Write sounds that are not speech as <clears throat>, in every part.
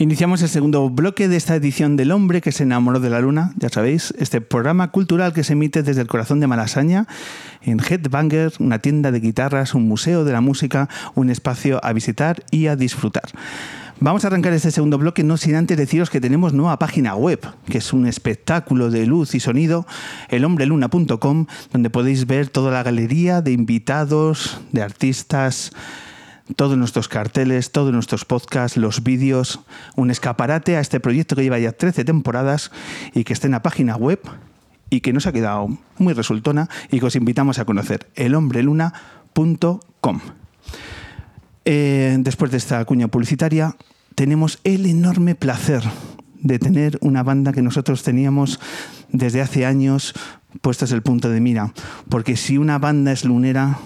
Iniciamos el segundo bloque de esta edición del hombre que se enamoró de la luna, ya sabéis, este programa cultural que se emite desde el corazón de Malasaña, en Headbanger, una tienda de guitarras, un museo de la música, un espacio a visitar y a disfrutar. Vamos a arrancar este segundo bloque no sin antes deciros que tenemos nueva página web, que es un espectáculo de luz y sonido, elhombreluna.com, donde podéis ver toda la galería de invitados, de artistas, todos nuestros carteles, todos nuestros podcasts, los vídeos, un escaparate a este proyecto que lleva ya 13 temporadas y que está en la página web y que nos ha quedado muy resultona y que os invitamos a conocer, elhombreluna.com. Eh, después de esta cuña publicitaria, tenemos el enorme placer de tener una banda que nosotros teníamos desde hace años puestos el punto de mira, porque si una banda es lunera,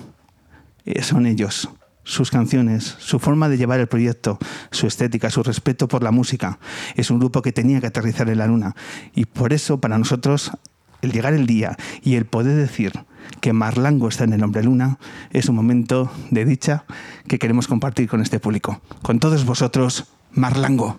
eh, son ellos sus canciones, su forma de llevar el proyecto, su estética, su respeto por la música. Es un grupo que tenía que aterrizar en la luna. Y por eso, para nosotros, el llegar el día y el poder decir que Marlango está en el Hombre Luna es un momento de dicha que queremos compartir con este público. Con todos vosotros, Marlango.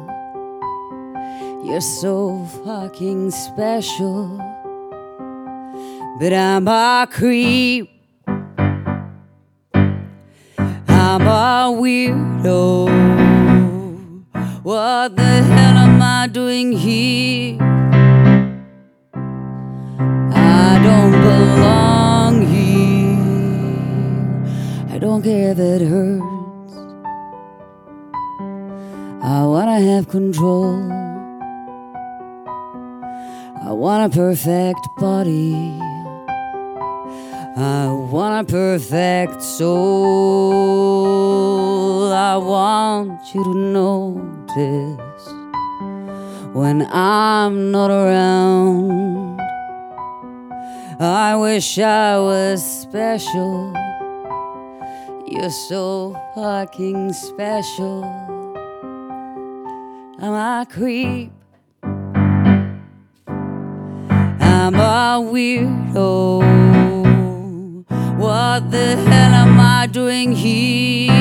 you're so fucking special. But I'm a creep. I'm a weirdo. What the hell am I doing here? I don't belong here. I don't care if it hurts. I wanna have control. I want a perfect body. I want a perfect soul. I want you to notice when I'm not around. I wish I was special. You're so fucking special. I'm a creep. I'm a weirdo. What the hell am I doing here?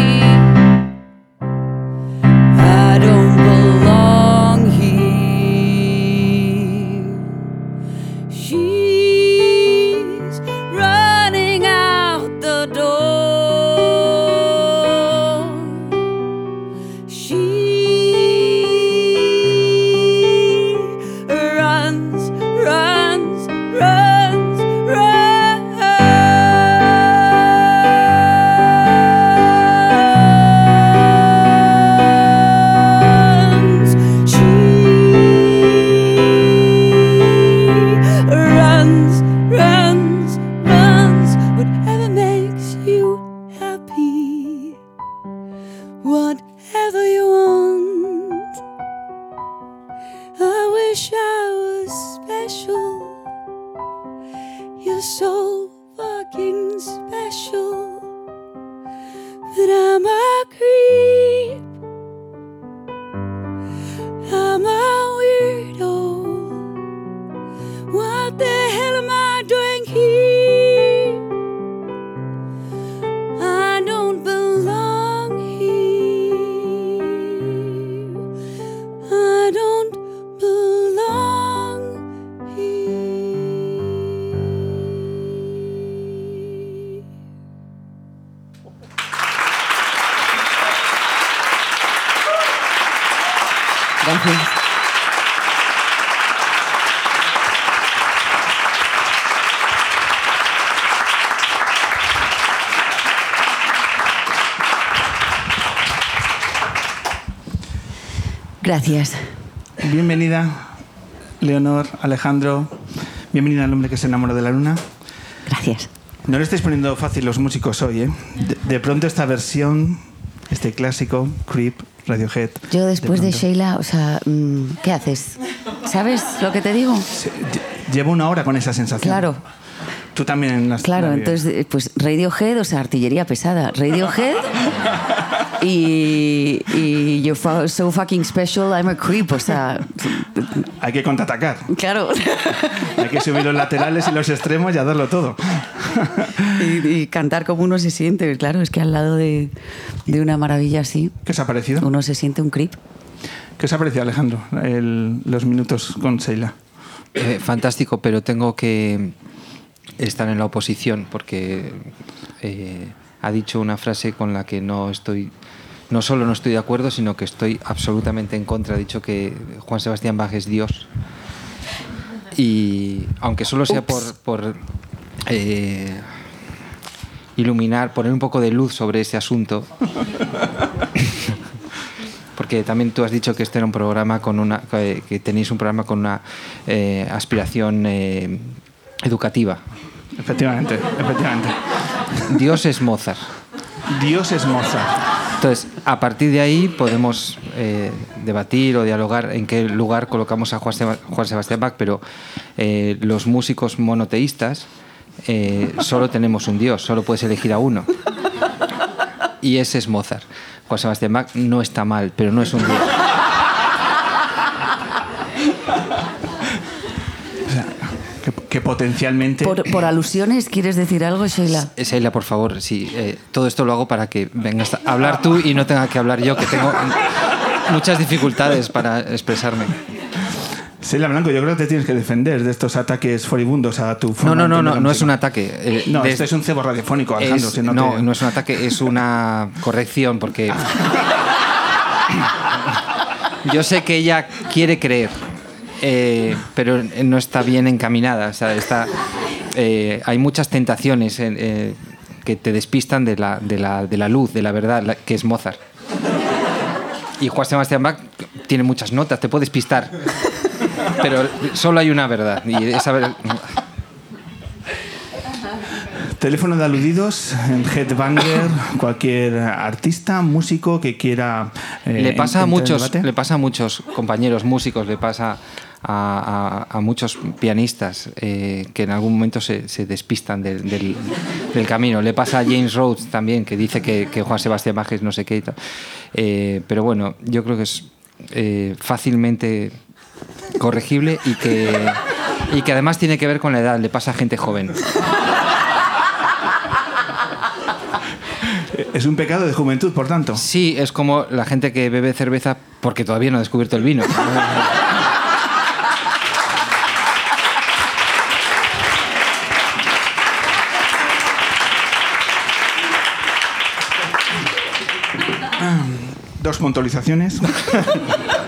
Gracias. Gracias. Bienvenida, Leonor, Alejandro. Bienvenida al hombre que se enamoró de la luna. Gracias. No le estáis poniendo fácil los músicos hoy, ¿eh? De, de pronto esta versión, este clásico, Creep, Radiohead. Yo después de, Sheila, o sea, mm, ¿qué haces? ¿Sabes lo que te digo? Llevo una hora con esa sensación. Claro, Tú también las claro. la. Entonces, eh, pues Radiohead, o sea, artillería pesada. Radiohead <laughs> y, y You're so fucking special, I'm a creep. O sea, Hay que contraatacar. claro. Hay que subir los laterales y los extremos y a darlo todo. <laughs> y, y cantar como uno se siente. Claro, es que al lado de, de una maravilla así, ¿Qué os ha parecido? uno se siente un creep. ¿Qué os ha parecido, Alejandro, el- los minutos con Sheila? Eh, fantástico, pero tengo que estar en la oposición porque eh, ha dicho una frase con la que no estoy, no solo no estoy de acuerdo, sino que estoy absolutamente en contra. Ha dicho que Juan Sebastián Bach es Dios. Y aunque solo sea por, por eh, iluminar, poner un poco de luz sobre ese asunto, <laughs> porque también tú has dicho que este era un programa con una que, que tenéis un programa con una eh, aspiración eh, educativa. Efectivamente, efectivamente. Dios es Mozart. Dios es Mozart. Entonces, a partir de ahí podemos eh, debatir o dialogar en qué lugar colocamos a Juan, Seba- Juan Sebastián Bach, pero eh, los músicos monoteístas eh, solo tenemos un Dios, solo puedes elegir a uno. Y ese es Mozart. Juan Sebastián Bach no está mal, pero no es un Dios. Que, que potencialmente... Por, por alusiones, ¿quieres decir algo, Sheila? Eh, Sheila, por favor, sí. eh, todo esto lo hago para que vengas a hablar tú y no tenga que hablar yo, que tengo muchas dificultades para expresarme. Sheila Blanco, yo creo que te tienes que defender de estos ataques furibundos a tu No, no, no, no, no es un ataque. eh, No, este es un cebo radiofónico, Alejandro. es- si no, no, te- no es un ataque, es una corrección, porque <laughs> yo sé que ella quiere creer, eh, pero no está bien encaminada. O sea, está, eh, hay muchas tentaciones en- eh, que te despistan de la, de, la, de la luz, de la verdad, la- que es Mozart. Y Juan Sebastián Bach tiene muchas notas, te puedes pistar. Pero solo hay una verdad. Y esa ver- Teléfono de aludidos, Headbanger, cualquier artista, músico que quiera... eh, le pasa a muchos le pasa a muchos compañeros músicos le pasa a, a- a muchos pianistas eh, que en algún momento se, se despistan del, del- del camino le pasa a James Rhodes también que dice que, que Juan Sebastián Bach es no sé qué y tal. Eh, pero bueno yo creo que es fácilmente corregible y que y que además tiene que ver con la edad le pasa a gente joven Es un pecado de juventud, por tanto. sí es como la gente que bebe cerveza porque todavía no ha descubierto el vino Dos puntualizaciones. <laughs>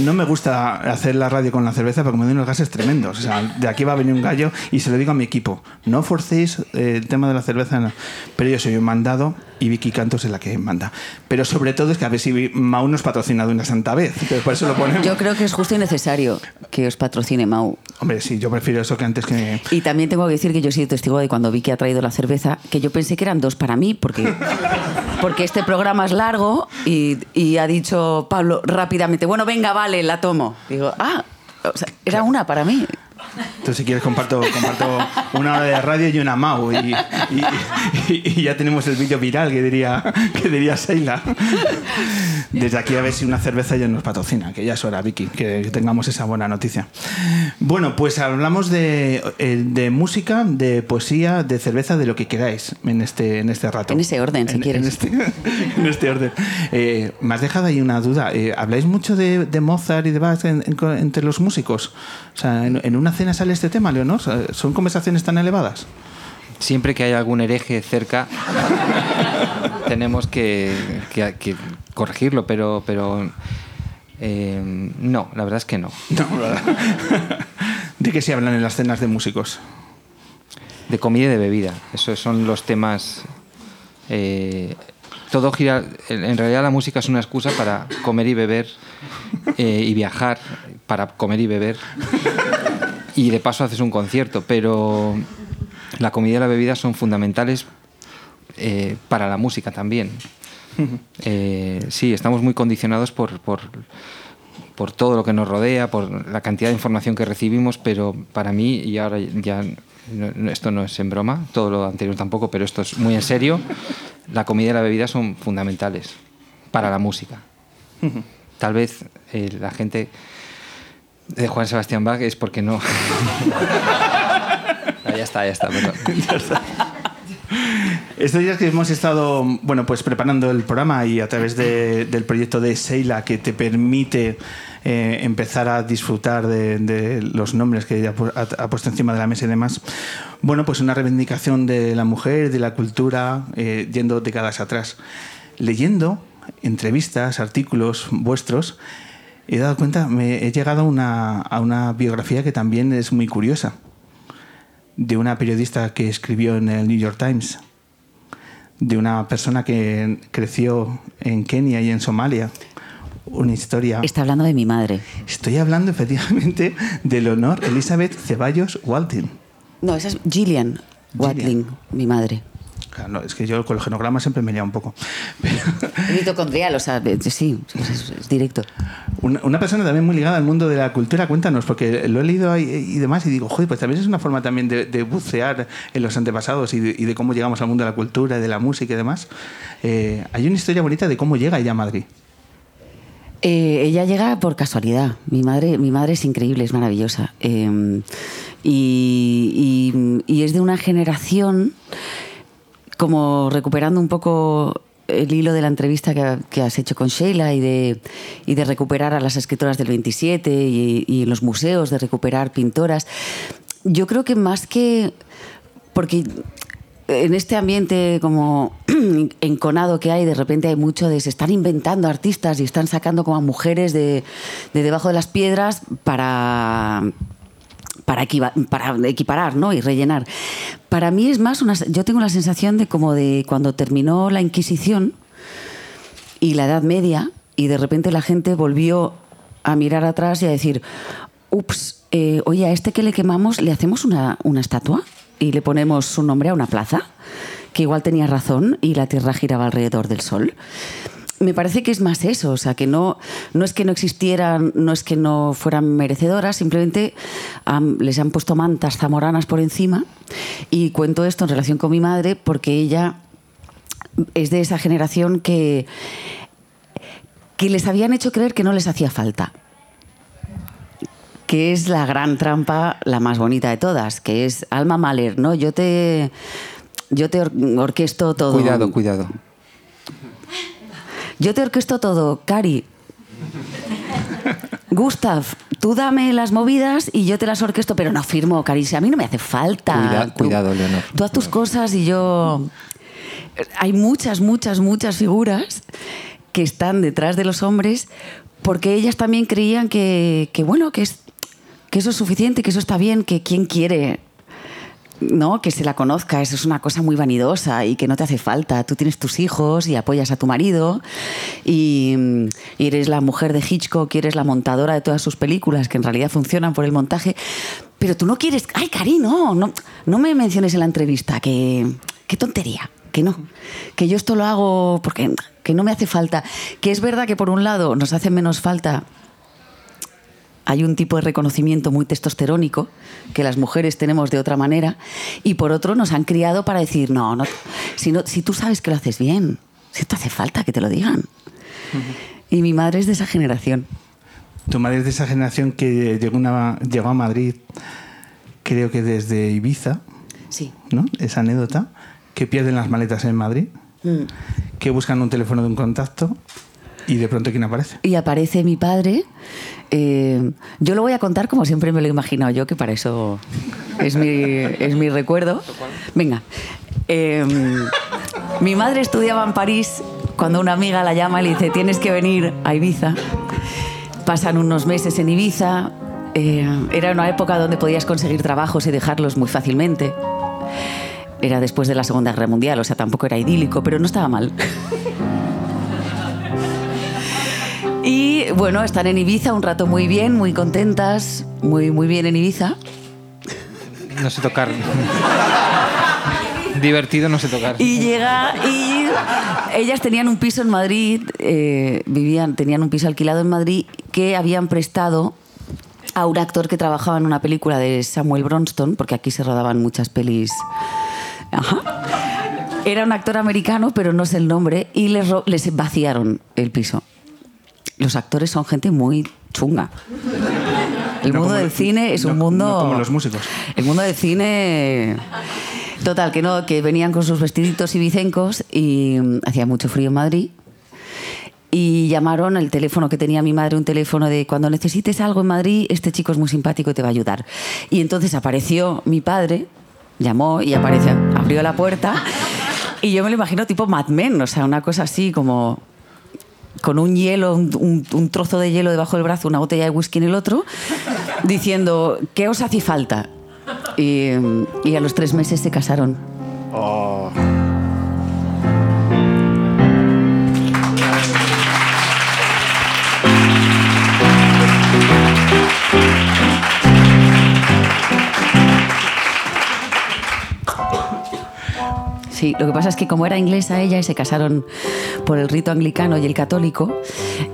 No me gusta hacer la radio con la cerveza porque me dan unos gases tremendos. O sea, de aquí va a venir un gallo y se lo digo a mi equipo. No forcéis eh, el tema de la cerveza, no. pero yo soy un mandado y Vicky Cantos es la que manda. Pero sobre todo es que a ver si Mau nos patrocina de una santa vez. por eso lo ponemos. Yo creo que es justo y necesario que os patrocine Mau. Hombre, sí, yo prefiero eso que antes que... Y también tengo que decir que yo he sido testigo de cuando vi que ha traído la cerveza, que yo pensé que eran dos para mí, porque, porque este programa es largo y, y ha dicho Pablo rápidamente, bueno, venga, vale, la tomo. Digo, ah, o sea, era una para mí. Entonces, si quieres, comparto, comparto una hora de radio y una Mau. Y, y- y- y ya tenemos el vídeo viral que diría, que diría Sheila. Desde aquí a ver si una cerveza ya nos patrocina, que ya es hora, Vicky, que tengamos esa buena noticia. Bueno, pues hablamos de, eh, de música, de poesía, de cerveza, de lo que queráis en este, en este rato. En ese orden, si En- quieres. En este, <laughs> en este orden. Eh, me has dejado ahí una duda. Eh, ¿Habláis mucho de, de Mozart y de Bach en- en- entre los músicos? O sea, ¿en, en una cena sale este tema, Leonor? ¿Son conversaciones tan elevadas? siempre que hay algún hereje cerca tenemos que, que- que corregirlo, pero, pero Eh, no, la verdad es que no. No, ¿verdad? ¿De qué se hablan en las cenas de músicos? De comida y de bebida. Esos son los temas. eh, todo gira. En realidad, la música es una excusa para comer y beber eh, y viajar para comer y beber. Y de paso haces un concierto, pero la comida y la bebida son fundamentales eh, para la música también. Eh, sí, estamos muy condicionados por, por, por todo lo que nos rodea, por la cantidad de información que recibimos, pero para mí, y ahora ya no- no- esto no es en broma, todo lo anterior tampoco, pero esto es muy en serio, la comida y la bebida son fundamentales para la música. Tal vez eh, la gente de Juan Sebastián Bach es porque no. Ah, <laughs> ya está, ya está. perdón. <laughs> Estos días que hemos estado bueno, pues preparando el programa y a través de- del proyecto de Seila que te permite eh, empezar a disfrutar de, los nombres que ella ha, puesto encima de la mesa y demás, bueno, pues una reivindicación de la mujer, de la cultura, eh, yendo décadas atrás. Leyendo entrevistas, artículos vuestros, he dado cuenta, me he llegado a una biografía que también es muy curiosa de una periodista que escribió en el New York Times, de una persona que creció en Kenia y en Somalia. Una historia. Está hablando de mi madre. Estoy hablando efectivamente de Leonor Elizabeth Ceballos Walton. No, esa es Gillian Watling, mi madre. No, es que yo con el genograma siempre me lía un poco. <laughs> Mitocondrial, o sea, sí, es, es- directo. una, una persona también muy ligada al mundo de la cultura, cuéntanos, porque lo he leído ahí y demás y digo, joder, pues también es una forma también de, de bucear en los antepasados y de, y de cómo llegamos al mundo de la cultura de la música y demás. Eh, hay una historia bonita de cómo llega ella a Madrid. Eh, ella llega por casualidad. Mi madre, mi madre es increíble, es maravillosa. Eh, y, y- y es de una generación, como recuperando un poco el hilo de la entrevista que, has hecho con Sheila y de, y de recuperar a las escritoras del 27 y, y los museos, de recuperar pintoras. Yo creo que más que... Porque en este ambiente como <clears throat> enconado que hay, de repente hay mucho de se están inventando artistas y están sacando como a mujeres de, de debajo de las piedras para para, equiparar ¿no? y rellenar. Para mí es más una... Yo tengo la sensación de como de cuando terminó la Inquisición y la Edad Media y de repente la gente volvió a mirar atrás y a decir, ups, eh, oye, a este que le quemamos le hacemos una, una estatua y le ponemos su nombre a una plaza, que igual tenía razón y la Tierra giraba alrededor del Sol. Me parece que es más eso, o sea, que no, no es que no existieran, no es que no fueran merecedoras, simplemente am, les han puesto mantas zamoranas por encima. Y cuento esto en relación con mi madre porque ella es de esa generación que, que les habían hecho creer que no les hacía falta. Que es la gran trampa, la más bonita de todas, que es Alma Mahler, ¿no? Yo te, yo te or- orquesto todo. Cuidado, cuidado. Yo te orquesto todo, Cari. Gustav, tú dame las movidas y yo te las orquesto, pero no firmo, Cari. si A mí no me hace falta. Cuida- Tú- cuidado, Leonor. Tú haz tus cosas y yo. Hay muchas, muchas, muchas figuras que están detrás de los hombres porque ellas también creían que, que, bueno, que, es, que eso es suficiente, que eso está bien, que quien quiere ¿no? que se la conozca, eso es una cosa muy vanidosa y que no te hace falta. Tú tienes tus hijos y apoyas a tu marido y, y eres la mujer de Hitchcock, eres la montadora de todas sus películas que en realidad funcionan por el montaje. Pero tú no quieres... ¡Ay, Cari, no! No, no me menciones en la entrevista, que... ¡Qué tontería! Que no. Que yo esto lo hago porque que no me hace falta. Que es verdad que por un lado nos hace menos falta hay un tipo de reconocimiento muy testosterónico que las mujeres tenemos de otra manera y por otro nos han criado para decir, no, no si, no, si tú sabes que lo haces bien, si te hace falta que te lo digan. Y mi madre es de esa generación. Tu madre es de esa generación que llegó, una- llegó a Madrid, creo que desde Ibiza, Sí. ¿no? Esa anécdota, que pierden las maletas en Madrid, Mm. que buscan un teléfono de un contacto y de pronto ¿quién aparece? Y aparece mi padre. Eh, yo lo voy a contar como siempre me lo he imaginado yo, que para eso es mi, es mi recuerdo. Venga. eh, mi madre estudiaba en París cuando una amiga la llama y le dice, tienes que venir a Ibiza. pasan unos meses en Ibiza. Eh, era una época donde podías conseguir trabajos y dejarlos muy fácilmente. Era después de la Segunda Guerra Mundial, o sea, tampoco era idílico, pero no estaba mal. Y bueno, están en Ibiza un rato muy bien, muy contentas, muy, muy bien en Ibiza. No sé tocar. Divertido no sé tocar. Y llega y ellas tenían un piso en Madrid, eh, vivían, tenían un piso alquilado en Madrid que habían prestado a un actor que trabajaba en una película de Samuel Bronston, porque aquí se rodaban muchas pelis. Ajá. Era un actor americano, pero no sé el nombre, y les, les vaciaron el piso. Los actores son gente muy chunga. El No mundo del cine es un mundo. no como los músicos. El mundo del cine. Total, que no, que venían con sus vestiditos y bicencos y mm, hacía mucho frío en Madrid. Y llamaron el teléfono que tenía mi madre, un teléfono de cuando necesites algo en Madrid, este chico es muy simpático y te va a ayudar. Y entonces apareció mi padre, llamó y apareció, abrió la puerta. Y yo me lo imagino tipo Mad Men, o sea, una cosa así como con un hielo, un, trozo de hielo debajo del brazo, una botella de whisky en el otro, diciendo, ¿qué os hace falta? Y, y a los tres meses se casaron. Sí, lo que pasa es que como era inglesa ella y se casaron por el rito anglicano y el católico,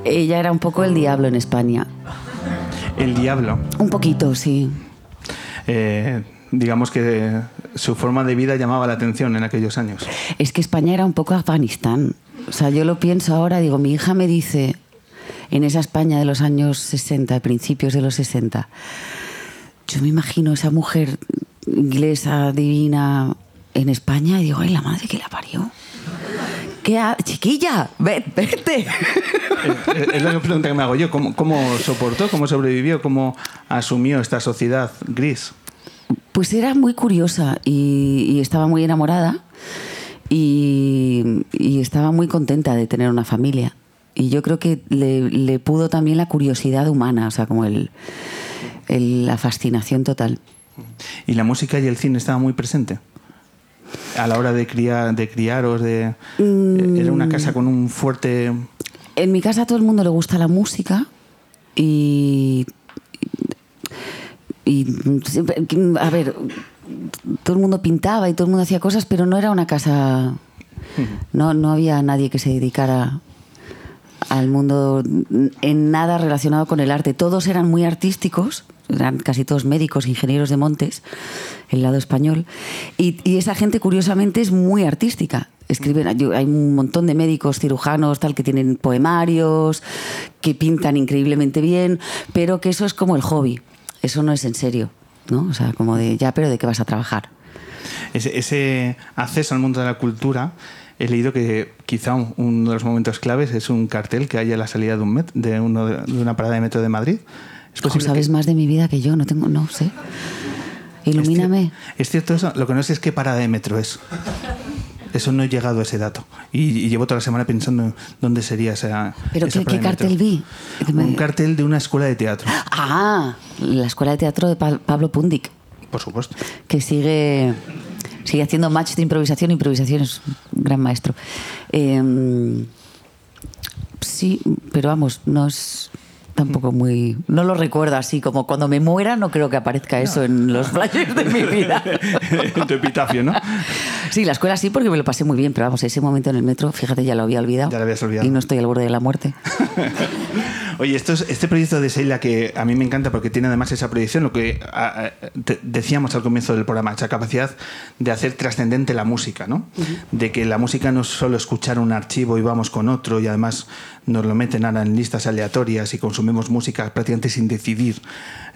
ella era un poco el diablo en España. El diablo. Un poquito, sí. Eh, digamos que su forma de vida llamaba la atención en aquellos años. Es que España era un poco Afganistán. O sea, yo lo pienso ahora, digo, mi hija me dice, en esa España de los años 60, principios de los 60, yo me imagino esa mujer inglesa, divina, en España, y digo, ay, la madre que la parió. ¿Qué ha... Chiquilla, ve- vete. <laughs> Eh, eh, es la pregunta que me hago yo. ¿Cómo, cómo soportó, cómo sobrevivió, cómo asumió esta sociedad gris? Pues era muy curiosa y, y estaba muy enamorada y, y estaba muy contenta de tener una familia. Y yo creo que le, le pudo también la curiosidad humana, o sea, como el, el- la fascinación total. ¿Y la música y el cine estaban muy presente? A la hora de, criar, de criaros, de... Mm. Era una casa con un fuerte... En mi casa a todo el mundo le gusta la música y. Y, a ver, todo el mundo pintaba y todo el mundo hacía cosas, pero no era una casa. No, no había nadie que se dedicara al mundo en nada relacionado con el arte. Todos eran muy artísticos, eran casi todos médicos, ingenieros de montes, el lado español. Y, esa gente, curiosamente, es muy artística. Escriben, hay un montón de médicos, cirujanos, tal, que tienen poemarios, que pintan increíblemente bien, pero que eso es como el hobby. Eso no es en serio, ¿no? O sea, como de, ya, pero ¿de qué vas a trabajar? Ese acceso al mundo de la cultura, he leído que quizá un- uno de los momentos claves es un cartel que hay a la salida de, un met- de, uno de, de una parada de metro de Madrid. Es posible sabes que- más de mi vida que yo, no tengo, no sé. Ilumíname. Es cierto eso, lo que no sé es qué parada de metro es. Eso no he llegado a ese dato. Y, y llevo toda la semana pensando en dónde sería esa. ¿Pero esa qué, cartel vi? Un cartel de una escuela de teatro, Ah, la escuela de teatro de Pa- Pablo Pundik, por supuesto. que sigue, sigue haciendo match de improvisación. Improvisación es un gran maestro. Eh, sí, pero vamos, no es tampoco muy... No lo recuerdo así, como cuando me muera no creo que aparezca eso en los flyers de mi vida. <laughs> en tu epitafio, ¿no? Sí, la escuela sí, porque me lo pasé muy bien, pero vamos, ese momento en el metro, fíjate, ya lo había olvidado. Ya lo habías olvidado. Y no estoy al borde de la muerte. <laughs> Oye, esto es- este proyecto de Seila que a mí me encanta porque tiene además esa proyección, lo que a- a- te- decíamos al comienzo del programa, esa capacidad de hacer trascendente la música, ¿no? De que la música no es solo escuchar un archivo y vamos con otro y además nos lo meten ahora en listas aleatorias y consumimos música prácticamente sin decidir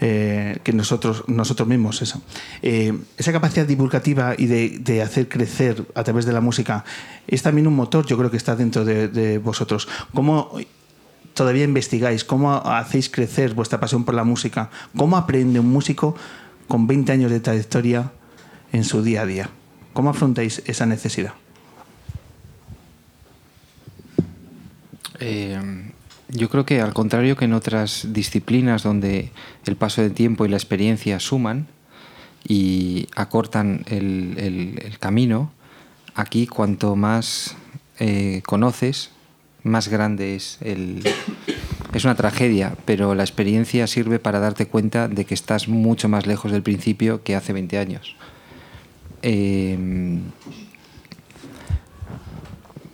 eh, que nosotros, nosotros mismos eso. Eh, esa capacidad divulgativa y de, de hacer crecer a través de la música es también un motor, yo creo que está dentro de, de vosotros. ¿Cómo todavía investigáis? ¿Cómo hacéis crecer vuestra pasión por la música? ¿Cómo aprende un músico con 20 años de trayectoria en su día a día? ¿Cómo afrontáis esa necesidad? Eh, Yo creo que al contrario que en otras disciplinas donde el paso del tiempo y la experiencia suman y acortan el camino, aquí cuanto más eh, conoces, más grande es el... Es una tragedia, pero la experiencia sirve para darte cuenta de que estás mucho más lejos del principio que hace 20 años. Eh,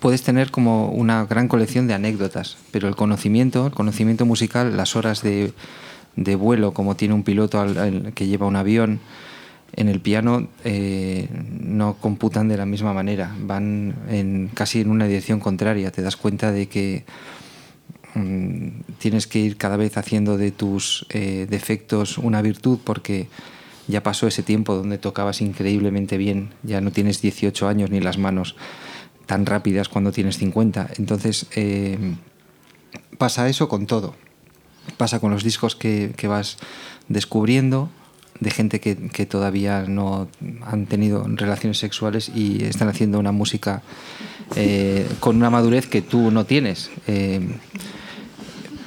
puedes tener como una gran colección de anécdotas, pero el conocimiento, el conocimiento musical, las horas de, de vuelo, como tiene un piloto al- que lleva un avión, en el piano eh, no computan de la misma manera, van en, casi en una dirección contraria. Te das cuenta de que mm, tienes que ir cada vez haciendo de tus eh, defectos una virtud porque ya pasó ese tiempo donde tocabas increíblemente bien, ya no tienes 18 años ni las manos tan rápidas cuando tienes 50. Entonces eh, pasa eso con todo. Pasa con los discos que, que vas descubriendo de gente que, que todavía no han tenido relaciones sexuales y están haciendo una música eh, con una madurez que tú no tienes. Eh,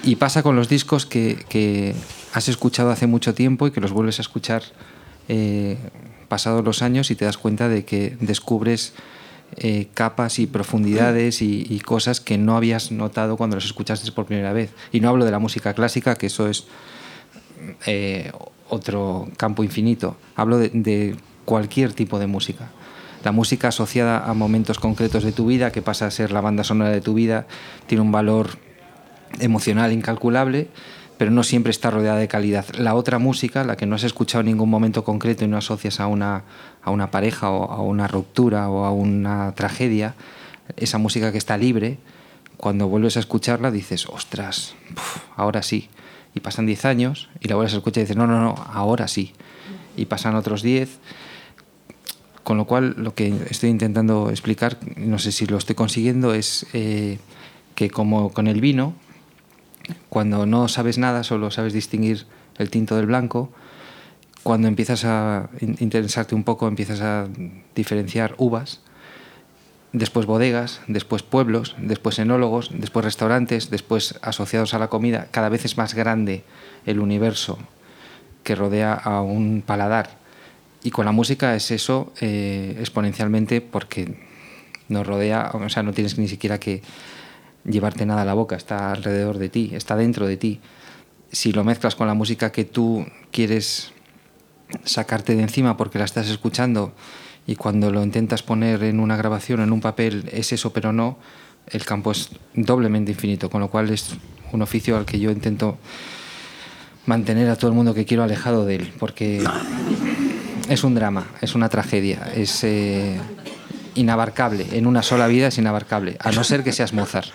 y pasa con los discos que, que has escuchado hace mucho tiempo y que los vuelves a escuchar eh, pasados los años y te das cuenta de que descubres capas y profundidades y, cosas que no habías notado cuando los escuchaste por primera vez. Y no hablo de la música clásica, que eso es otro campo infinito. Hablo de, cualquier tipo de música. La música asociada a momentos concretos de tu vida, que pasa a ser la banda sonora de tu vida, tiene un valor emocional incalculable, pero no siempre está rodeada de calidad. La otra música, la que no has escuchado en ningún momento concreto y no asocias a una, a una pareja o a una ruptura o a una tragedia, esa música que está libre, cuando vuelves a escucharla dices, ostras, ahora sí. Y pasan 10 años y la vuelves a escuchar y dices, no, no, no, ahora sí. Y pasan otros 10. Con lo cual, lo que estoy intentando explicar, no sé si lo estoy consiguiendo, es eh, que como con el vino, cuando no sabes nada, solo sabes distinguir el tinto del blanco, cuando empiezas a in- interesarte un poco, empiezas a diferenciar uvas, después bodegas, después pueblos, después enólogos, después restaurantes, después asociados a la comida, cada vez es más grande el universo que rodea a un paladar. Y con la música es eso eh, exponencialmente porque nos rodea, o sea, no tienes ni siquiera que llevarte nada a la boca, está alrededor de ti, está dentro de ti. Si lo mezclas con la música que tú quieres sacarte de encima porque la estás escuchando y cuando lo intentas poner en una grabación, en un papel, es eso, pero no, el campo es doblemente infinito, con lo cual es un oficio al que yo intento mantener a todo el mundo que quiero alejado de él, porque es un drama, es una tragedia, es eh, inabarcable, en una sola vida es inabarcable, a no ser que seas Mozart.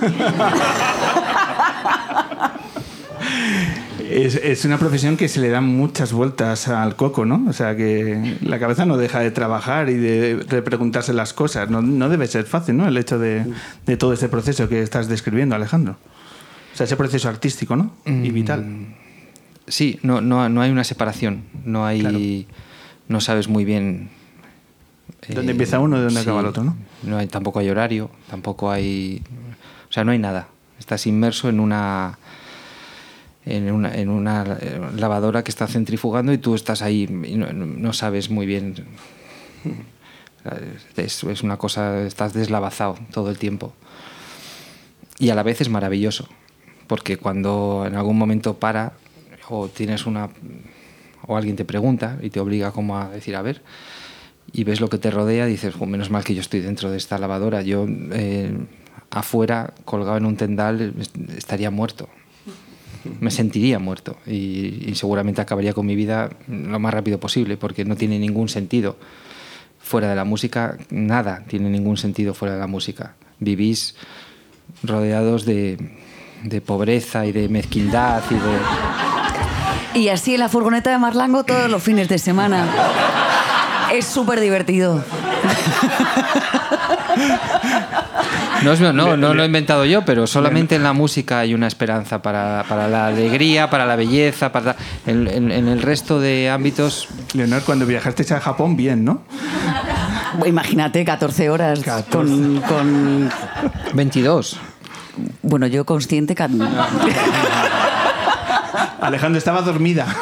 <laughs> Es, es una profesión que se le dan muchas vueltas al coco, ¿no? O sea, que la cabeza no deja de trabajar y de, de preguntarse las cosas. No, no debe ser fácil, ¿no? El hecho de, de todo este proceso que estás describiendo, Alejandro. O sea, ese proceso artístico, ¿no? Y vital. Sí, no, no, no hay una separación, no hay, Claro. no sabes muy bien ¿Dónde empieza uno y dónde acaba el otro, no? No hay, tampoco hay horario, tampoco hay, o sea, no hay nada. Estás inmerso en una en una, en una lavadora que está centrifugando y tú estás ahí y no, sabes muy bien. Es, una cosa, estás deslavazado todo el tiempo. Y a la vez es maravilloso, porque cuando en algún momento para o tienes una o alguien te pregunta y te obliga como a decir, a ver, y ves lo que te rodea, dices, "Jo, menos mal que yo estoy dentro de esta lavadora, yo eh, afuera, colgado en un tendal, est- estaría muerto. Me sentiría muerto y, y seguramente acabaría con mi vida lo más rápido posible, porque no tiene ningún sentido fuera de la música, nada tiene ningún sentido fuera de la música. Vivís rodeados de, de pobreza y de mezquindad y de... Y así en la furgoneta de Marlango todos los fines de semana. Es súper divertido. <laughs> No, es- no, no, no lo he inventado yo, pero solamente en la música hay una esperanza para, para la alegría, para la belleza, para en, en- en el resto de ámbitos. Leonor, cuando viajaste a Japón, bien, ¿no? Imagínate 14 horas 14. Con, con- 22. Bueno, yo consciente... can- <laughs> Alejandro estaba dormida. <laughs>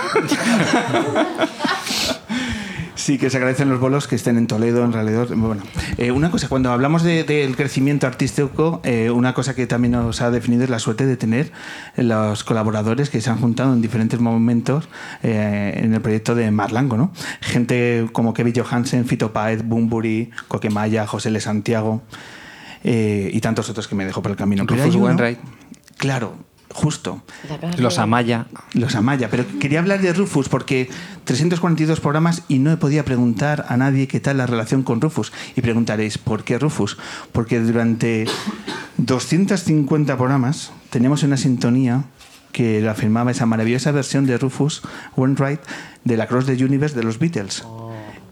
Sí, que se agradecen los bolos que estén en Toledo, en realidad. Bueno, eh, una cosa, cuando hablamos de- del crecimiento artístico, eh, una cosa que también nos ha definido es la suerte de tener los colaboradores que se han juntado en diferentes momentos eh, en el proyecto de Marlango, ¿no? Gente como Kevin Johansen, Fito Páez, Bumburi, Coquemaya, José L. Santiago y tantos otros que me dejó por el camino. Rufus Wainwright. Claro, justo. Los Amaya. Los Amaya, pero quería hablar de Rufus porque 342 programas y no he podido preguntar a nadie qué tal la relación con Rufus. Y preguntaréis, ¿por qué Rufus? Porque durante 250 programas teníamos una sintonía que afirmaba esa maravillosa versión de Rufus Wainwright de la Cross the Universe de los Beatles.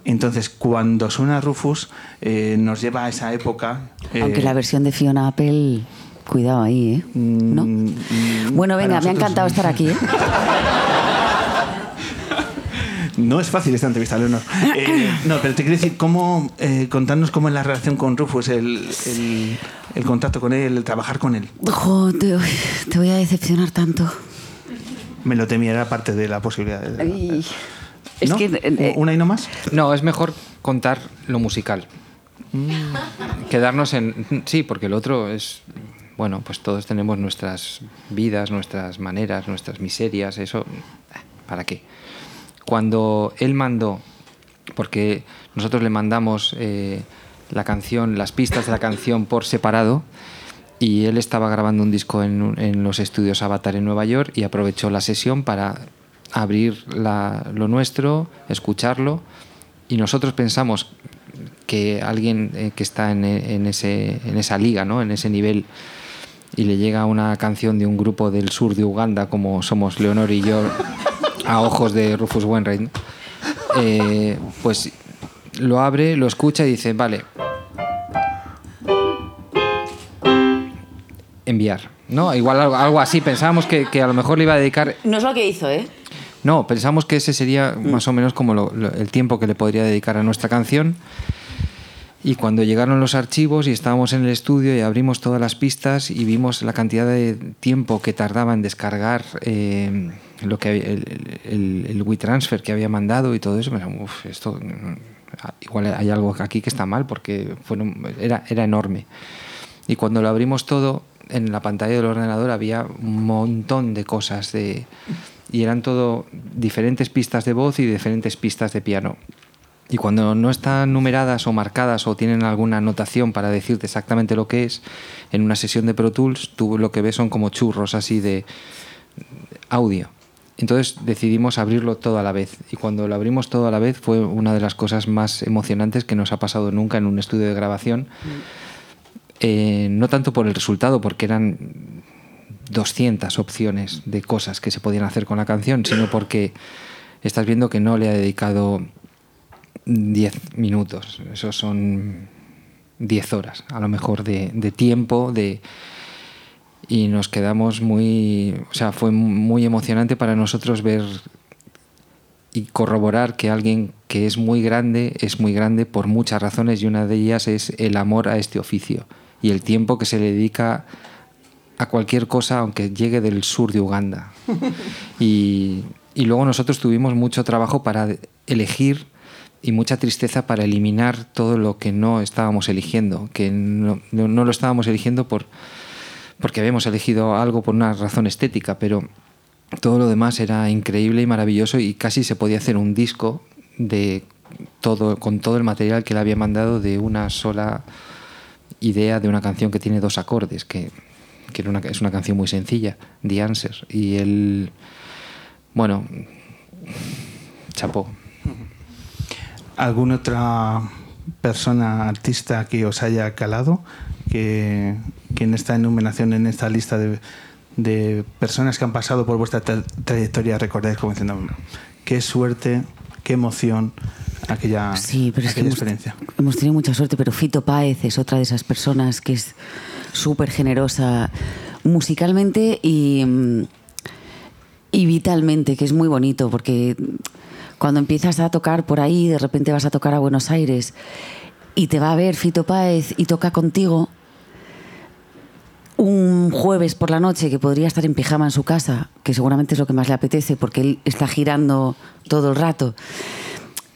Entonces, cuando suena Rufus, eh, nos lleva a esa época. eh, Aunque la versión de Fiona Apple, cuidado ahí, ¿eh? ¿No? mm, mm, Bueno, venga, me ha encantado estar aquí, ¿eh? <laughs> No es fácil esta entrevista, Leonor. Eh, no, pero te quiero decir, ¿cómo, eh, contarnos cómo es la relación con Rufus, el, el- el contacto con él, el trabajar con él. Jo, te, te voy a decepcionar tanto. Me lo temía, era parte de la posibilidad. de- Ay, Es ¿No? que... eh, ¿Una y no más? No, es mejor contar lo musical. Quedarnos en... Sí, porque el otro es... Bueno, pues todos tenemos nuestras vidas, nuestras maneras, nuestras miserias, eso... ¿Para qué? Cuando él mandó, porque nosotros le mandamos eh, la canción, las pistas de la canción por separado, y él estaba grabando un disco en, en los estudios Avatar en Nueva York y aprovechó la sesión para abrir la- lo nuestro, escucharlo y nosotros pensamos que alguien eh, que está en, en ese, en esa liga, ¿no? en ese nivel y le llega una canción de un grupo del sur de Uganda como somos Leonor y yo a ojos de Rufus Wainwright, eh, pues lo abre, lo escucha y dice, vale, enviar. ¿No? Igual algo, algo así. Pensábamos que, que a lo mejor le iba a dedicar. No es lo que hizo, ¿eh? No, pensamos que ese sería más o menos como lo- lo- el tiempo que le podría dedicar a nuestra canción. Y cuando llegaron los archivos y estábamos en el estudio y abrimos todas las pistas y vimos la cantidad de tiempo que tardaba en descargar eh, lo que el, el, el WeTransfer que había mandado y todo eso, pensamos, "Uf, esto mm, igual hay algo aquí que está mal porque fueron, era, era enorme. Y cuando lo abrimos todo, en la pantalla del ordenador había un montón de cosas de, y eran todo diferentes pistas de voz y diferentes pistas de piano. Y cuando no están numeradas o marcadas o tienen alguna anotación para decirte exactamente lo que es, en una sesión de Pro Tools tú lo que ves son como churros así de audio. Entonces decidimos abrirlo todo a la vez. Y cuando lo abrimos todo a la vez fue una de las cosas más emocionantes que nos ha pasado nunca en un estudio de grabación. Eh, no tanto por el resultado, porque eran 200 opciones de cosas que se podían hacer con la canción, sino porque estás viendo que no le ha dedicado 10 minutos. Esos son 10 horas, a lo mejor, de, de tiempo, de y nos quedamos muy, o sea, fue muy emocionante para nosotros ver y corroborar que alguien que es muy grande es muy grande por muchas razones y una de ellas es el amor a este oficio y el tiempo que se le dedica a cualquier cosa aunque llegue del sur de Uganda. <laughs> Y, y luego nosotros tuvimos mucho trabajo para elegir y mucha tristeza para eliminar todo lo que no estábamos eligiendo, que no, no- lo estábamos eligiendo por, porque habíamos elegido algo por una razón estética, pero todo lo demás era increíble y maravilloso y casi se podía hacer un disco de todo con todo el material que le había mandado de una sola idea de una canción que tiene dos acordes, que, que era una- es una canción muy sencilla, The Answer. Y él, bueno, chapó. ¿Alguna otra persona, artista que os haya calado? Que, que en esta enumeración, en esta lista de, de personas que han pasado por vuestra tra- trayectoria, recordáis como diciendo, qué suerte, qué emoción aquella, Sí, pero es que aquella hemos, experiencia. hemos tenido mucha suerte, pero Fito Páez es otra de esas personas que es súper generosa musicalmente y, y vitalmente, que es muy bonito, porque cuando empiezas a tocar por ahí, de repente vas a tocar a Buenos Aires y te va a ver Fito Páez y toca contigo, un jueves por la noche que podría estar en pijama en su casa, que seguramente es lo que más le apetece porque él está girando todo el rato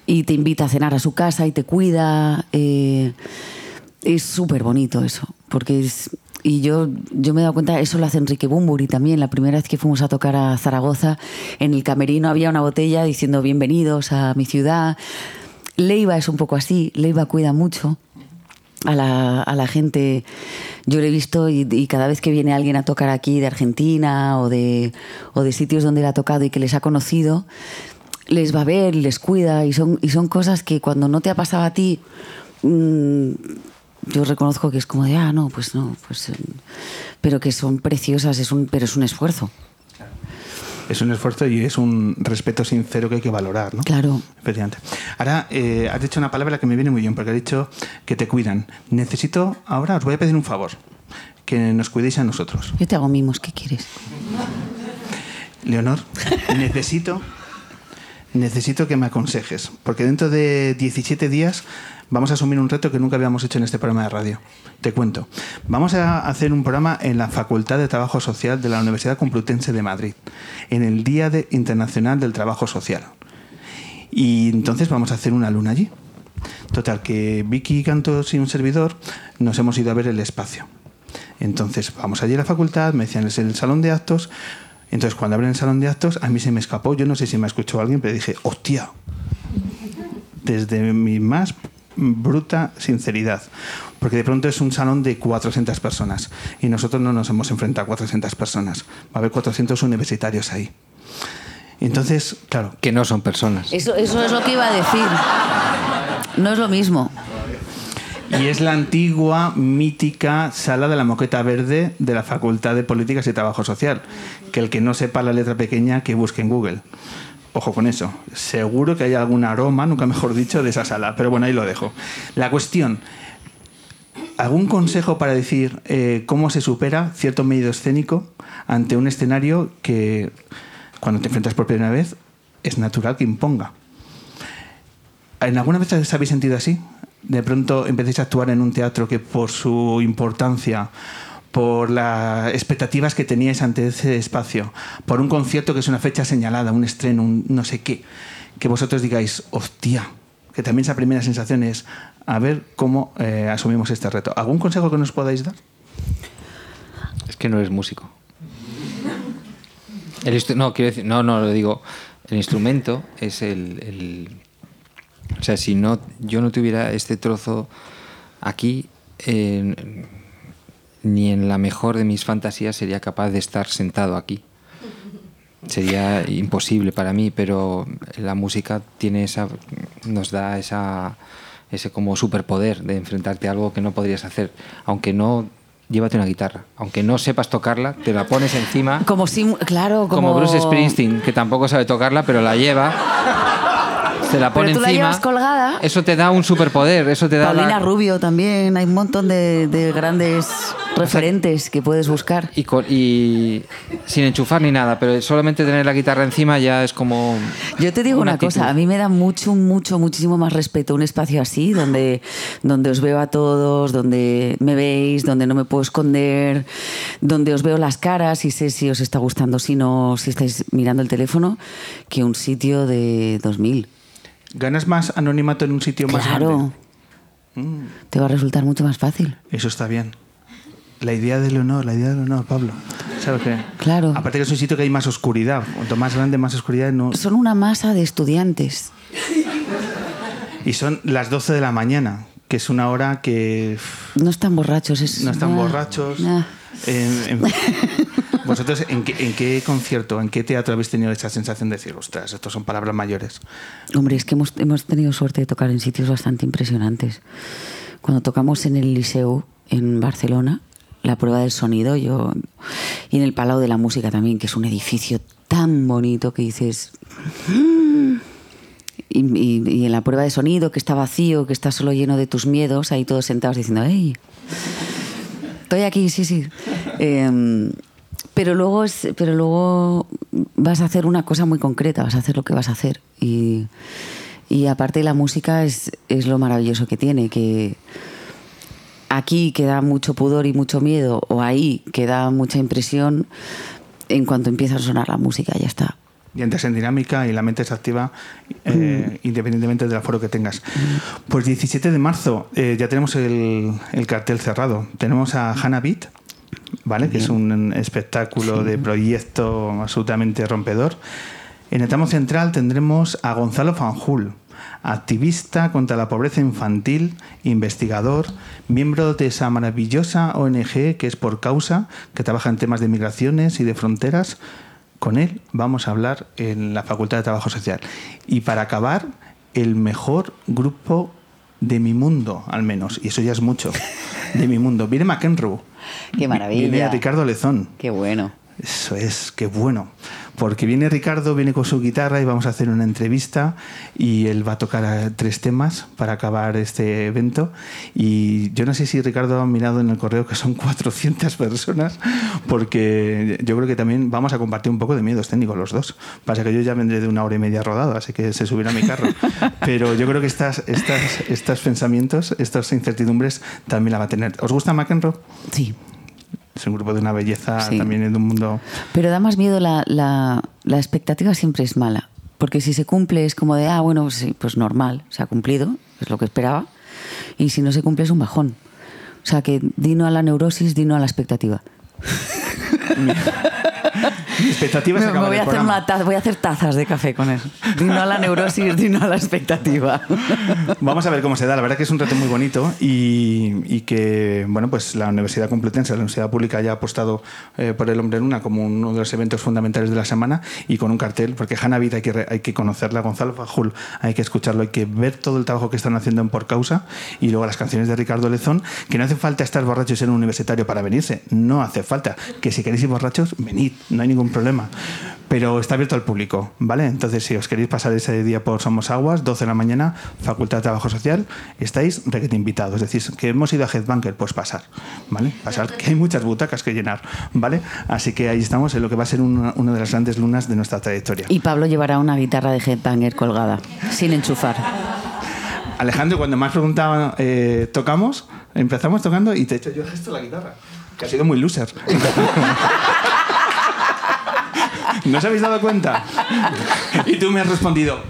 y te invita a cenar a su casa y te cuida. eh, es súper bonito eso, porque es... Y yo, yo me he dado cuenta, eso lo hace Enrique Bumburi también. La primera vez que fuimos a tocar a Zaragoza, en el camerino había una botella diciendo bienvenidos a mi ciudad. Leiva es un poco así, Leiva cuida mucho a la, a la gente. Yo lo he visto y, y cada vez que viene alguien a tocar aquí de Argentina o de, o de sitios donde él ha tocado y que les ha conocido, les va a ver, les cuida y son, y son cosas que cuando no te ha pasado a ti, mm, yo reconozco que es como de, ah, no, pues no, pues, eh, pero que son preciosas, es un, pero es un esfuerzo. Es un esfuerzo y es un respeto sincero que hay que valorar, ¿no? Claro. Efectivamente. Ahora, eh, has dicho una palabra que me viene muy bien, porque has dicho que te cuidan. Necesito, ahora os voy a pedir un favor, que nos cuidéis a nosotros. Yo te hago mimos, ¿qué quieres? Leonor, necesito, necesito que me aconsejes, porque dentro de 17 días vamos a asumir un reto que nunca habíamos hecho en este programa de radio. Te cuento. Vamos a hacer un programa en la Facultad de Trabajo Social de la Universidad Complutense de Madrid, en el Día de- Internacional del Trabajo Social. Y entonces vamos a hacer una luna allí. Total, que Vicky Cantos y un servidor nos hemos ido a ver el espacio. Entonces vamos allí a la facultad, me decían es el salón de actos. Entonces cuando abren el salón de actos, a mí se me escapó, yo no sé si me escuchó alguien, pero dije, hostia, desde mi más bruta sinceridad. Porque de pronto es un salón de 400 personas y nosotros no nos hemos enfrentado a 400 personas. Va a haber 400 universitarios ahí. Entonces, claro, Que no son personas. Eso, eso es lo que iba a decir. No es lo mismo. Y es la antigua, mítica sala de la moqueta verde de la Facultad de Políticas y Trabajo Social. Que el que no sepa la letra pequeña, que busque en Google. Ojo con eso. Seguro que hay algún aroma, nunca mejor dicho, de esa sala. Pero bueno, ahí lo dejo. La cuestión. ¿Algún consejo para decir eh, cómo se supera cierto medio escénico ante un escenario que, cuando te enfrentas por primera vez, es natural que imponga? ¿En alguna vez os habéis sentido así? De pronto empecéis a actuar en un teatro que por su importancia, por las expectativas que teníais ante ese espacio, por un concierto que es una fecha señalada, un estreno, un no sé qué, que vosotros digáis, hostia, que también esa primera sensación es a ver cómo eh, asumimos este reto. ¿Algún consejo que nos podáis dar? Es que no eres músico. El no, no, lo digo. El instrumento es el, el- O sea, si no, yo no tuviera este trozo aquí, eh, ni en la mejor de mis fantasías sería capaz de estar sentado aquí. Sería imposible para mí, pero la música tiene esa, nos da esa, ese como superpoder de enfrentarte a algo que no podrías hacer, aunque no llévate una guitarra, aunque no sepas tocarla, te la pones encima, Como si, claro, como, como Bruce Springsteen, que tampoco sabe tocarla, pero la lleva, se la pone Pero tú la encima. llevas colgada. Eso te da un superpoder, eso te da la- Paulina Rubio también, hay un montón de, de grandes referentes que puedes buscar. y, con- y sin enchufar ni nada, pero solamente tener la guitarra encima ya es como Yo te digo una, cosa, a mí me da mucho, mucho, muchísimo más respeto un espacio así, donde, donde os veo a todos, donde me veis, donde no me puedo esconder, donde os veo las caras y sé si os está gustando, si no, si estáis mirando el teléfono, que un sitio de 2000. ¿Ganas más anonimato en un sitio más Claro, grande? te va a resultar mucho más fácil. Eso está bien. La idea del honor, la idea del honor, Pablo. ¿Sabes qué? Claro. Aparte que es un sitio que hay más oscuridad. Cuanto más grande, más oscuridad. No... Son una masa de estudiantes. Y son las 12 de la mañana, que es una hora que No están borrachos. Es, no están ah, borrachos. ah. En- en- <laughs> ¿Vosotros en qué, en qué concierto, en qué teatro habéis tenido esa sensación de decir, ostras, estos son palabras mayores? Hombre, es que hemos, hemos tenido suerte de tocar en sitios bastante impresionantes. Cuando tocamos en el Liceu, en Barcelona, la prueba del sonido, yo. Y en el Palau de la Música también, que es un edificio tan bonito que dices. "Mm". Y, en la prueba de sonido, que está vacío, que está solo lleno de tus miedos, ahí todos sentados diciendo, ¡hey! Estoy aquí, sí, sí. Em, pero luego es, pero luego vas a hacer una cosa muy concreta, vas a hacer lo que vas a hacer. Y, y aparte la música es, es lo maravilloso que tiene, que, aquí que da mucho pudor y mucho miedo, o ahí que da mucha impresión, en cuanto empieza a sonar la música, ya está. Y entras en dinámica y la mente se activa eh, independientemente del aforo que tengas. Pues 17 de marzo eh, ya tenemos el, el cartel cerrado. Tenemos a Hannah Beat, ¿vale? que es un espectáculo de proyecto absolutamente rompedor. En el tramo central tendremos a Gonzalo Fanjul, activista contra la pobreza infantil, investigador, miembro de esa maravillosa ONG que es Por Causa, que trabaja en temas de migraciones y de fronteras. Con él vamos a hablar en la Facultad de Trabajo Social. Y para acabar, el mejor grupo de mi mundo, al menos, y eso ya es mucho, de mi mundo. Viene McEnroe. Qué maravilla. Viene Ricardo Lezón. Qué bueno. Eso es, qué bueno. Porque viene Ricardo, viene con su guitarra y vamos a hacer una entrevista y él va a tocar tres temas para acabar este evento. Y yo no sé si Ricardo ha mirado en el correo que son <laughs> 400 personas, porque yo creo que también vamos a compartir un poco de miedos técnicos los dos. Pasa que yo ya vendré de una hora y media rodado, así que se subirá a mi carro. <laughs> Pero yo creo que estas, estas, estos pensamientos, estas incertidumbres también la va a tener. ¿Os gusta McEnroe? Sí. Es un grupo de una belleza Sí. también en un mundo. Pero da más miedo la, la, la expectativa siempre es mala. Porque si se cumple es como de, ah, bueno, sí, pues normal, se ha cumplido, es lo que esperaba. Y si no se cumple es un bajón. O sea que dino a la neurosis, dino a la expectativa. <laughs> Mi expectativa es Me, me voy, a hacer una taza- voy a hacer tazas de café con eso. Dino a la neurosis, <laughs> dino a la expectativa. Vamos a ver cómo se da. La verdad que es un reto muy bonito y, y que, bueno, pues la Universidad Complutense, la Universidad Pública, ya ha apostado eh, por el Hombre Luna como uno de los eventos fundamentales de la semana y con un cartel, porque Hannah Vida hay que, hay que conocerla, Gonzalo Fajul hay que escucharlo, hay que ver todo el trabajo que están haciendo en Por Causa y luego las canciones de Ricardo Lezón, que no hace falta estar borrachos en un universitario para venirse, no hace falta. Que si queréis ir borrachos, venid, no hay ningún problema. Pero está abierto al público, ¿vale? Entonces, si os queréis pasar ese día por Somos Aguas, 12 de la mañana, Facultad de Trabajo Social, estáis requete invitados. Es decir, que hemos ido a Headbanker, pues pasar, ¿vale? Pasar, que hay muchas butacas que llenar, ¿vale? Así que ahí estamos en lo que va a ser una, una de las grandes lunas de nuestra trayectoria. Y Pablo llevará una guitarra de headbanger colgada, sin enchufar. Alejandro, cuando me has preguntado, eh, ¿tocamos? Empezamos tocando y te he hecho yo gesto la guitarra, que ha sido muy loser. <laughs> ¿No os habéis dado cuenta? Y tú me has respondido.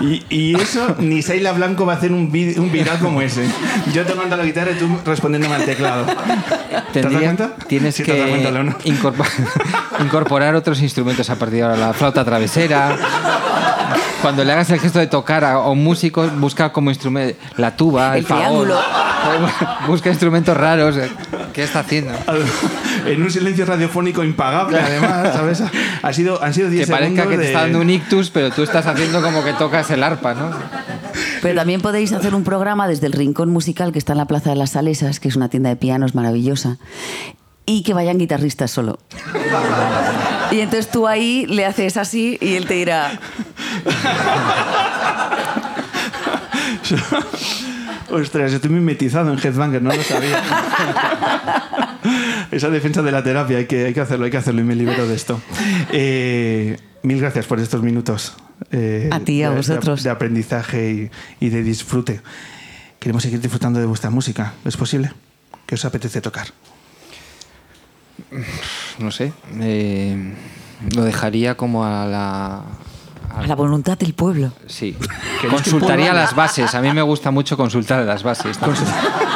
Y, y eso, ni Seila Blanco va a hacer un, vid- un viral como ese. Yo tocando la guitarra y tú respondiéndome al teclado. ¿Te cuenta? Tienes Sí, te que cuenta, incorpor- <laughs> incorporar otros instrumentos a partir de ahora. La flauta travesera. Cuando le hagas el gesto de tocar a, un músico, busca como instrumento la tuba, el, El triángulo. <laughs> Busca instrumentos raros. ¿Qué está haciendo? <laughs> En un silencio radiofónico impagable, además, ¿sabes? Ha sido, han sido 10 Que parezca segundos que te está dando un ictus, pero tú estás haciendo como que tocas el arpa, ¿no? Pero también podéis hacer un programa desde el Rincón Musical que está en la Plaza de las Salesas, que es una tienda de pianos maravillosa, y que vayan guitarristas solo. Y entonces tú ahí le haces así y él te dirá, <laughs> Ostras, estoy mimetizado en Headbanger, no lo sabía. <laughs> Esa defensa de la terapia, hay que, hay que hacerlo, hay que hacerlo y me libero de esto. Eh, mil gracias por estos minutos. eh, A ti, a de- vosotros. De, aprendizaje y, y de disfrute. Queremos seguir disfrutando de vuestra música. ¿Es posible? ¿Qué os apetece tocar? No sé. eh, lo dejaría como a la. A la voluntad del pueblo. Sí. <laughs> que Consultaría pueblo- las bases. A mí me gusta mucho consultar las bases.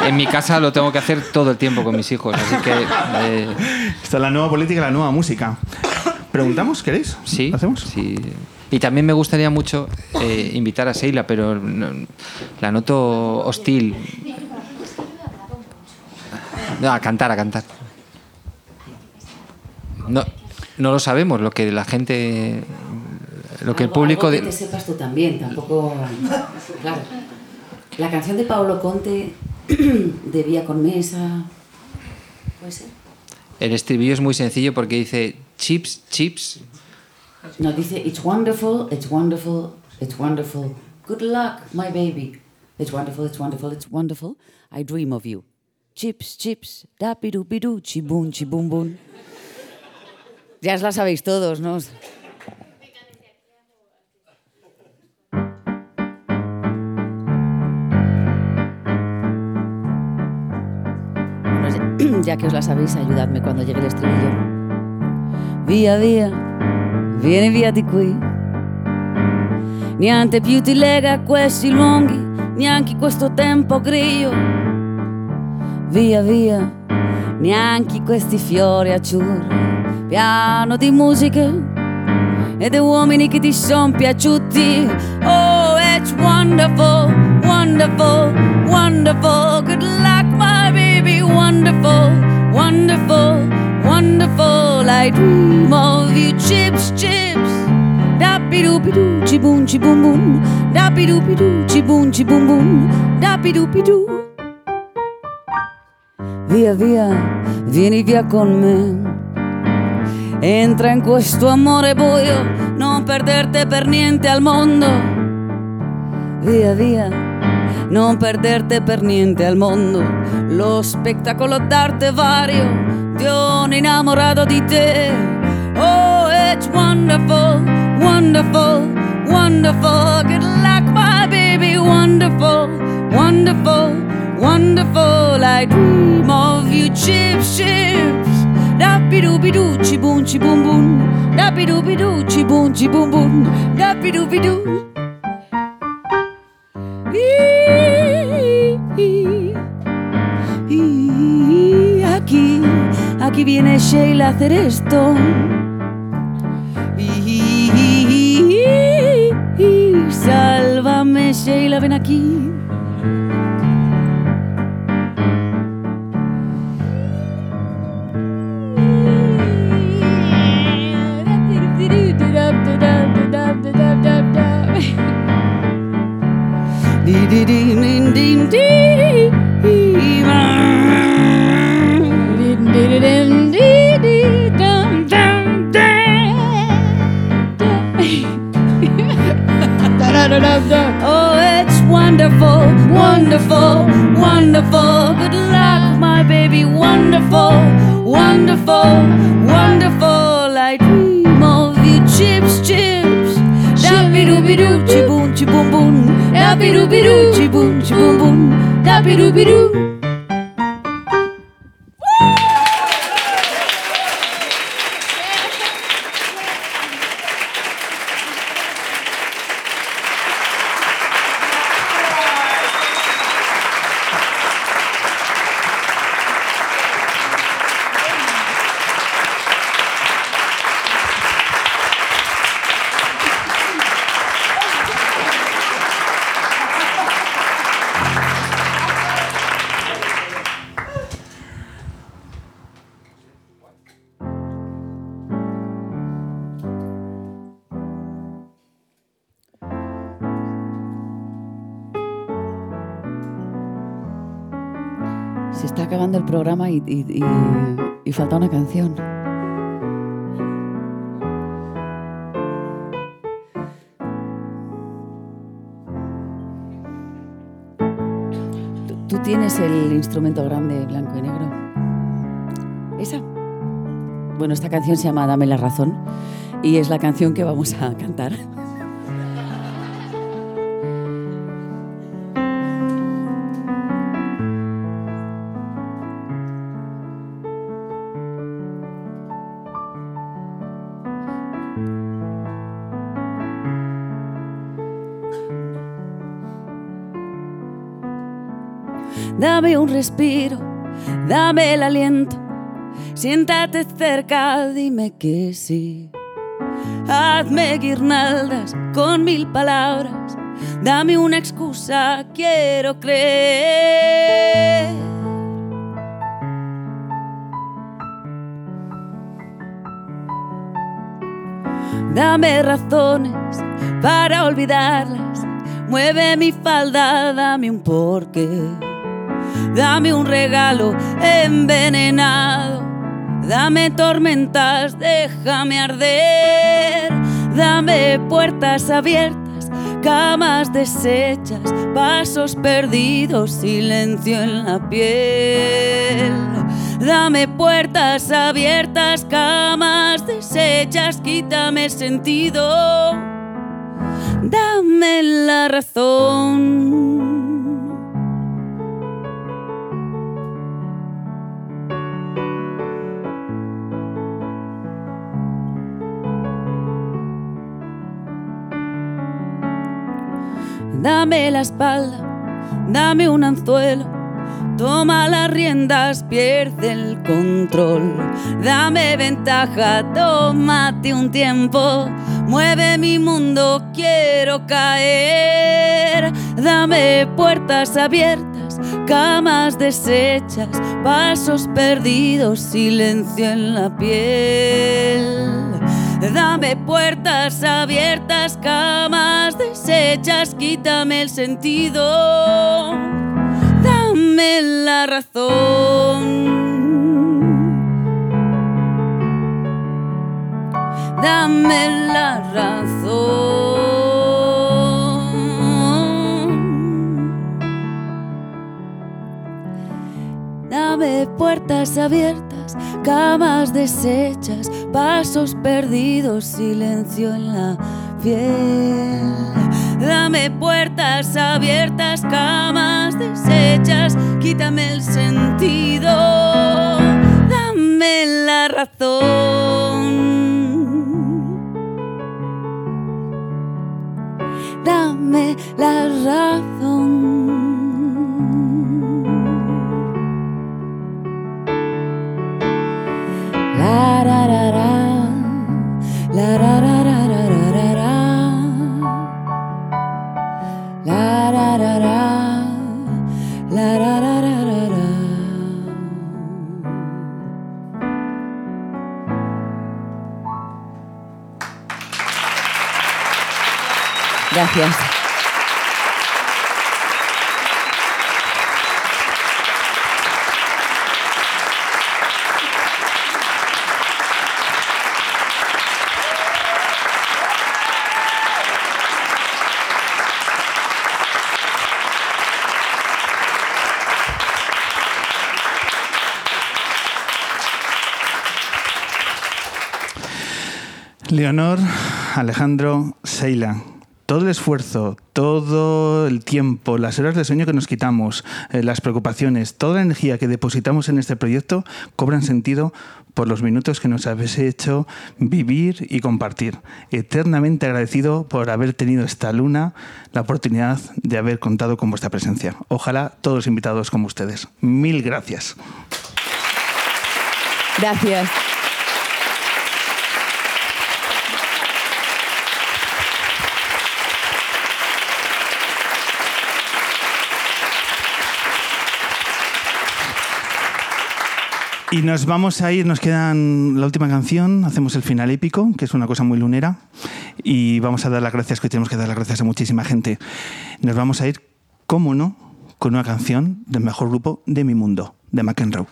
En mi casa lo tengo que hacer todo el tiempo con mis hijos. Así que. eh, Esta es la nueva política, la nueva música. ¿Preguntamos? ¿Queréis? sí. ¿Lo hacemos? sí. Y también me gustaría mucho eh, invitar a Seila, pero no- la noto hostil. No, a cantar, a cantar. No, no lo sabemos, lo que la gente. Lo que el público. Algo que te sepas tú también, tampoco. Claro. La canción de Paolo Conte, <clears throat> de Vía con Mesa. ¿Puede ser? El estribillo es muy sencillo porque dice chips, chips. No, dice, It's wonderful, it's wonderful, it's wonderful. Good luck, my baby. It's wonderful, it's wonderful, it's wonderful. I dream of you. Chips, chips, da piru piru, chibun, chibun bun. Ya os la sabéis todos, ¿no? Ya que os la sabéis, ayudadme cuando llegue el estribillo. Via via, vieni via di qui. Niente più ti lega questi lunghi, neanche questo tempo grigio. Via via, neanche questi fiori azzurri. Piano di musiche e di uomini che ti sono piaciuti. Oh, it's wonderful, wonderful, wonderful. Good luck, my baby, wonderful, wonderful, wonderful. I dream of you, chips, chips. Dappy doopy doo, chi boom, chi boom. Dappy doopy doo, chi boom, chi boom boom. Dappy doopy doo. Via, via, vieni via con me. Entra in questo amore buio, non perderti per niente al mondo. Via, via, non perderti per niente al mondo. Lo spettacolo d'arte vario di un innamorato di te. Oh, it's wonderful, wonderful, wonderful. Good luck, my baby, wonderful, wonderful, wonderful. I dream of you, chips, chips. Dappy doopy doo, chi boom, chi boom boom. Dappy aquí viene Sheila a hacer esto. Sálvame, Sheila, ven aquí. <laughs> Oh, it's wonderful, wonderful, wonderful. Good luck, my baby, wonderful, wonderful, wonderful. I dream of you, chips, chips. Dappy dooby doo, chi boom, chi boom boom. Dappy dooby doo, chi boom, chi boom boom. Dappy dooby doo. Se está acabando el programa y, y- falta una canción. ¿Tú, tú tienes el instrumento grande blanco y negro? ¿Esa? Bueno, esta canción se llama Dame la razón y es la canción que vamos a cantar. Dame un respiro, dame el aliento. Siéntate cerca, dime que sí. Hazme guirnaldas con mil palabras. Dame una excusa, quiero creer. Dame razones para olvidarlas. Mueve mi falda, dame un porqué. Dame un regalo envenenado. Dame tormentas, déjame arder. Dame puertas abiertas, camas deshechas, pasos perdidos, silencio en la piel. Dame puertas abiertas, camas deshechas, quítame sentido. Dame la razón. Dame la espalda, dame un anzuelo. Toma las riendas, pierde el control. Dame ventaja, tómate un tiempo. Mueve mi mundo, quiero caer. Dame puertas abiertas, camas deshechas, pasos perdidos, silencio en la piel. Dame puertas abiertas, camas deshechas, quítame el sentido. Dame la razón. Dame la razón. Dame puertas abiertas, camas deshechas, pasos perdidos, silencio en la piel. Dame puertas abiertas, camas deshechas, quítame el sentido, dame la razón. Dame la razón. Leonor, Alejandro, Seila. Todo el esfuerzo, todo el tiempo, las horas de sueño que nos quitamos, eh, las preocupaciones, toda la energía que depositamos en este proyecto cobran sentido por los minutos que nos habéis hecho vivir y compartir. Eternamente agradecido por haber tenido esta luna, la oportunidad de haber contado con vuestra presencia. Ojalá todos invitados como ustedes. Mil gracias. Gracias. Y nos vamos a ir, nos quedan la última canción, hacemos el final épico, que es una cosa muy lunera, y vamos a dar las gracias, que tenemos que dar las gracias a muchísima gente. Nos vamos a ir, cómo no, con una canción del mejor grupo de mi mundo, de McEnroe.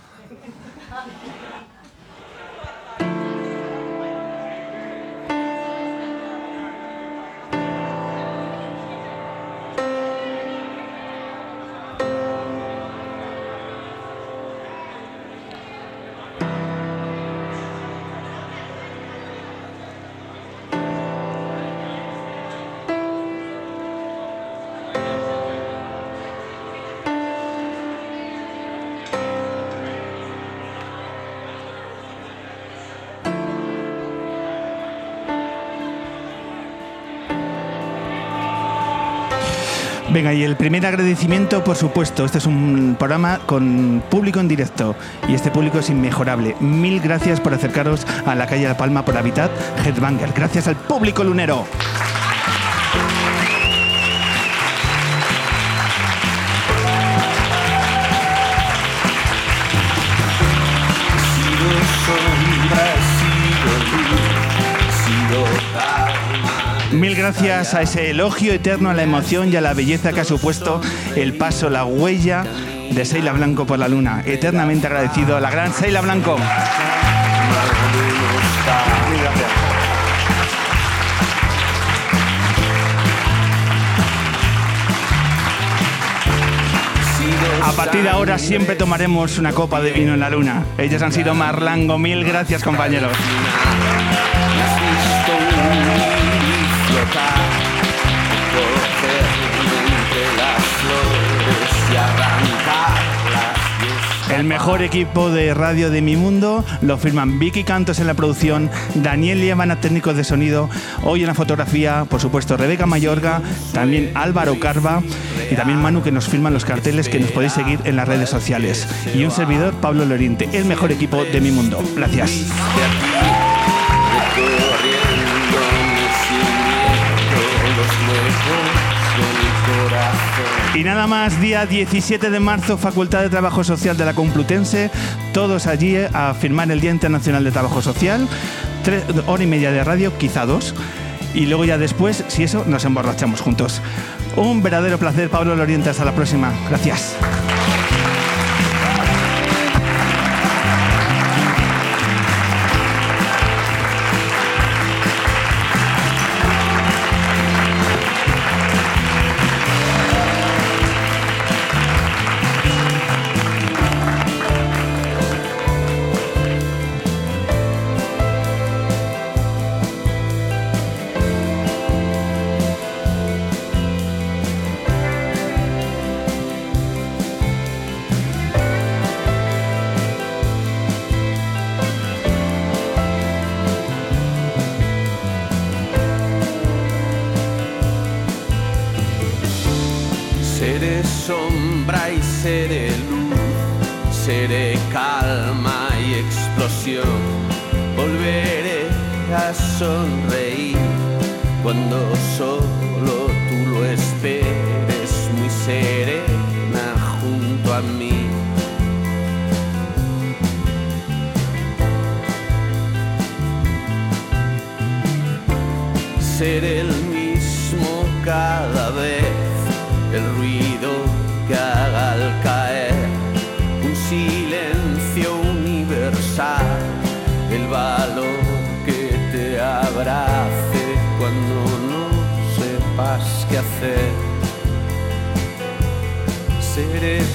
Venga, y el primer agradecimiento, por supuesto, este es un programa con público en directo y este público es inmejorable. Mil gracias por acercaros a la calle La Palma por Habitat Headbanger. Gracias al público lunero. Gracias a ese elogio eterno a la emoción y a la belleza que ha supuesto el paso, la huella de Seila Blanco por la luna. Eternamente agradecido a la gran Seila Blanco. A partir de ahora siempre tomaremos una copa de vino en la luna. Ellos han sido Marlango. Mil gracias, compañeros. El mejor equipo de radio de mi mundo lo firman Vicky Cantos en la producción, Daniel Liemana, técnicos de sonido, hoy en la fotografía, por supuesto Rebeca Mayorga, también Álvaro Carva y también Manu que nos firman los carteles que nos podéis seguir en las redes sociales. Y un servidor, Pablo Loriente, el mejor equipo de mi mundo. Gracias. Y nada más, día 17 de marzo, Facultad de Trabajo Social de la Complutense, todos allí eh, a firmar el Día Internacional de Trabajo Social, tres hora y media de radio, quizá dos, y luego ya después, si eso, nos emborrachamos juntos. Un verdadero placer, Pablo Loriente, hasta la próxima. Gracias. Volveré a sonreír cuando solo tú lo esperes, muy serena junto a mí. Ser sepas qué hacer. Seré tú